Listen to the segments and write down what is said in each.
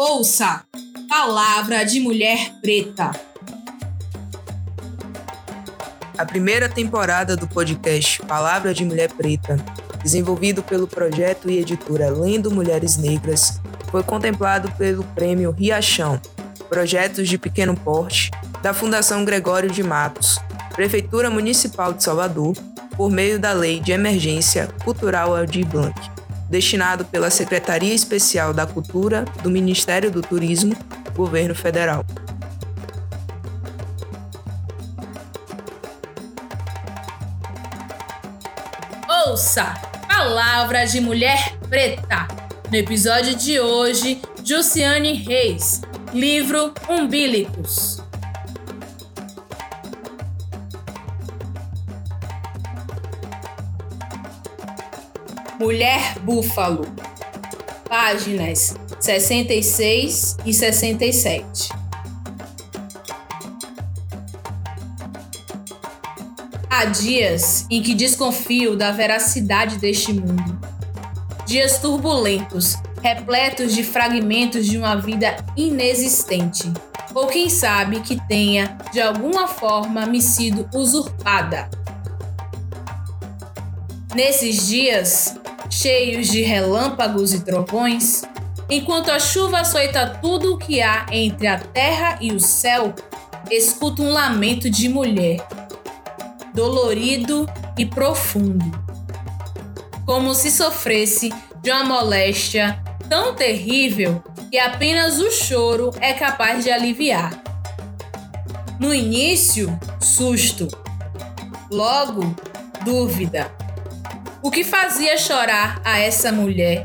Ouça Palavra de Mulher Preta. A primeira temporada do podcast Palavra de Mulher Preta, desenvolvido pelo projeto e editora Lendo Mulheres Negras, foi contemplado pelo Prêmio Riachão, Projetos de Pequeno Porte, da Fundação Gregório de Matos, Prefeitura Municipal de Salvador, por meio da Lei de Emergência Cultural Aldir Blanc destinado pela Secretaria Especial da Cultura do Ministério do Turismo, Governo Federal. Ouça Palavra de Mulher Preta. No episódio de hoje, Jussiane Reis, livro Umbílicos. Mulher Búfalo, páginas 66 e 67. Há dias em que desconfio da veracidade deste mundo. Dias turbulentos, repletos de fragmentos de uma vida inexistente. Ou quem sabe que tenha, de alguma forma, me sido usurpada. Nesses dias, cheios de relâmpagos e trovões, enquanto a chuva açoita tudo o que há entre a terra e o céu, escuto um lamento de mulher, dolorido e profundo, como se sofresse de uma moléstia tão terrível que apenas o choro é capaz de aliviar. No início, susto. Logo, dúvida o que fazia chorar a essa mulher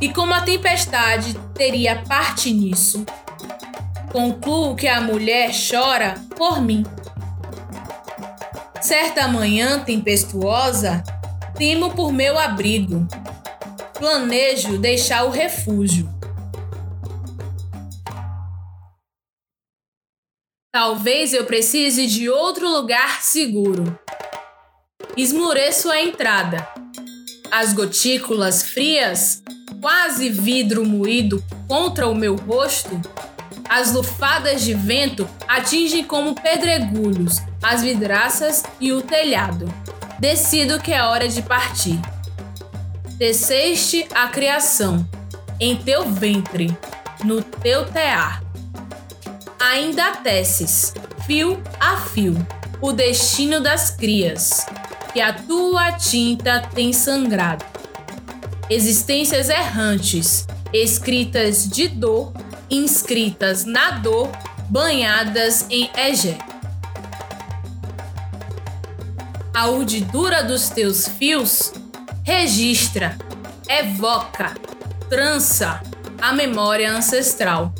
e como a tempestade teria parte nisso. Concluo que a mulher chora por mim. Certa manhã tempestuosa, temo por meu abrigo. Planejo deixar o refúgio. Talvez eu precise de outro lugar seguro. Esmureço a entrada as gotículas frias, quase vidro moído contra o meu rosto, as lufadas de vento atingem como pedregulhos as vidraças e o telhado. Decido que é hora de partir. Teceste a criação em teu ventre, no teu tear. Ainda teces, fio a fio, o destino das crias que a tua tinta tem sangrado. Existências errantes, escritas de dor, inscritas na dor, banhadas em Egé. A urdidura dos teus fios registra, evoca, trança a memória ancestral.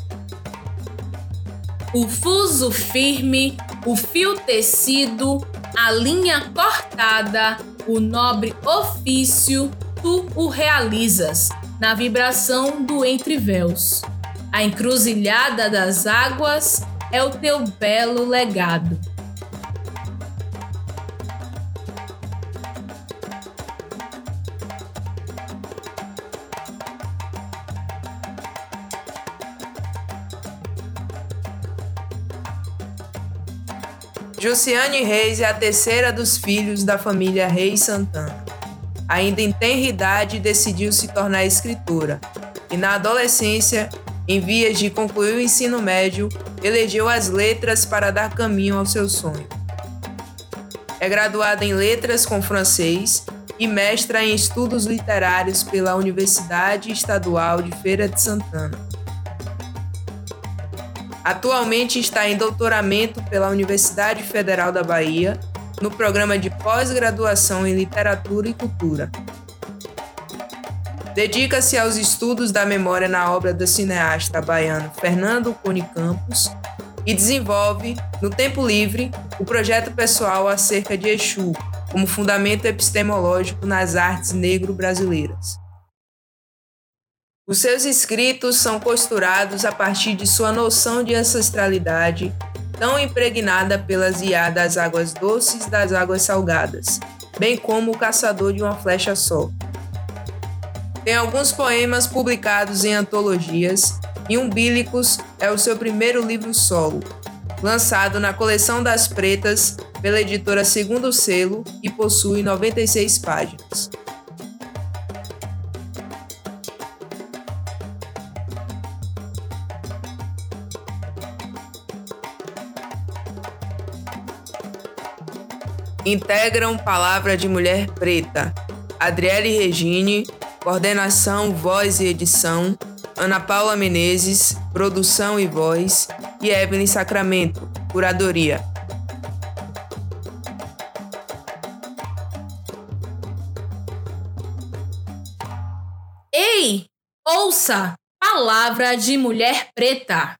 O fuso firme, o fio tecido, a linha cortada, o nobre ofício, tu o realizas na vibração do entre véus. A encruzilhada das águas é o teu belo legado. Jussiane Reis é a terceira dos filhos da família Reis Santana. Ainda em tenra idade, decidiu se tornar escritora e, na adolescência, em vias de concluir o ensino médio, elegeu as letras para dar caminho ao seu sonho. É graduada em letras com francês e mestra em estudos literários pela Universidade Estadual de Feira de Santana. Atualmente está em doutoramento pela Universidade Federal da Bahia, no programa de pós-graduação em Literatura e Cultura. Dedica-se aos estudos da memória na obra do cineasta baiano Fernando Cone Campos e desenvolve, no tempo livre, o projeto pessoal acerca de Exu, como fundamento epistemológico nas artes negro-brasileiras. Os seus escritos são costurados a partir de sua noção de ancestralidade, tão impregnada pelas IA das águas doces das águas salgadas, bem como o caçador de uma flecha só. Tem alguns poemas publicados em antologias e Umbilicus é o seu primeiro livro solo, lançado na coleção das Pretas pela editora Segundo Selo e possui 96 páginas. Integram Palavra de Mulher Preta, Adriele Regine, coordenação, voz e edição, Ana Paula Menezes, produção e voz, e Evelyn Sacramento, curadoria. Ei, ouça! Palavra de Mulher Preta.